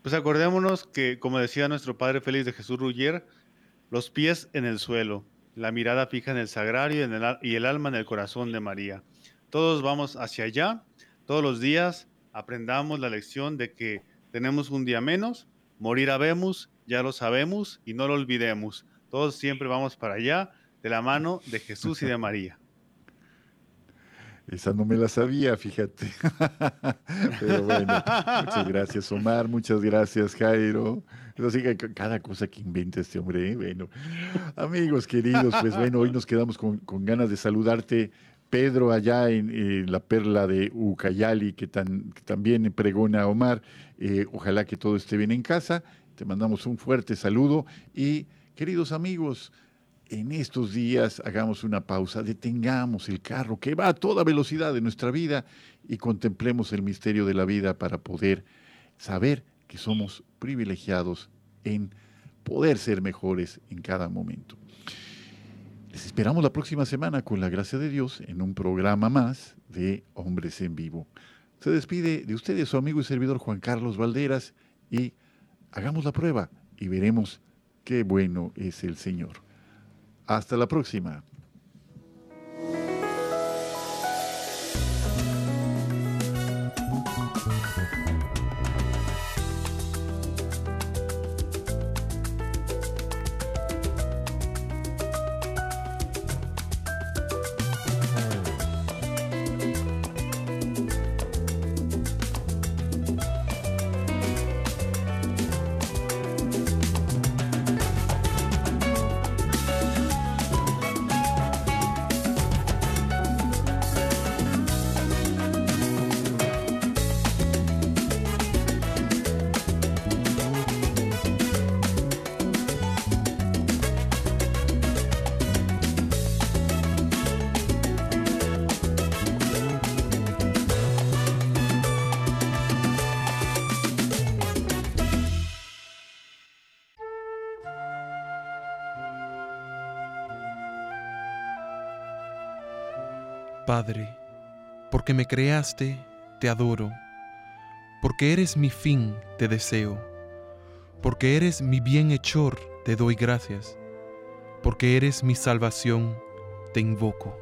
Pues acordémonos que, como decía nuestro Padre Félix de Jesús Ruller, los pies en el suelo, la mirada fija en el sagrario y, en el, y el alma en el corazón de María. Todos vamos hacia allá, todos los días aprendamos la lección de que tenemos un día menos, morir habemos, ya lo sabemos y no lo olvidemos. Todos siempre vamos para allá de la mano de Jesús y de María. Esa no me la sabía, fíjate. Pero bueno, muchas gracias, Omar. Muchas gracias, Jairo. Así que cada cosa que inventa este hombre, ¿eh? bueno. Amigos queridos, pues bueno, hoy nos quedamos con, ganas de saludarte. Pedro, allá en la perla de Ucayali, que, tan, también pregona Omar. Eh, ojalá que todo esté bien en casa. Te mandamos un fuerte saludo. Y, queridos amigos, en estos días hagamos una pausa, detengamos el carro que va a toda velocidad de nuestra vida y contemplemos el misterio de la vida para poder saber que somos privilegiados en poder ser mejores en cada momento. Les esperamos la próxima semana con la gracia de Dios en un programa más de Hombres en Vivo. Se despide de ustedes su amigo y servidor Juan Carlos Valderas y hagamos la prueba y veremos qué bueno es el Señor. Hasta la próxima. Padre, porque me creaste, te adoro, porque eres mi fin, te deseo, porque eres mi bienhechor, te doy gracias, porque eres mi salvación, te invoco.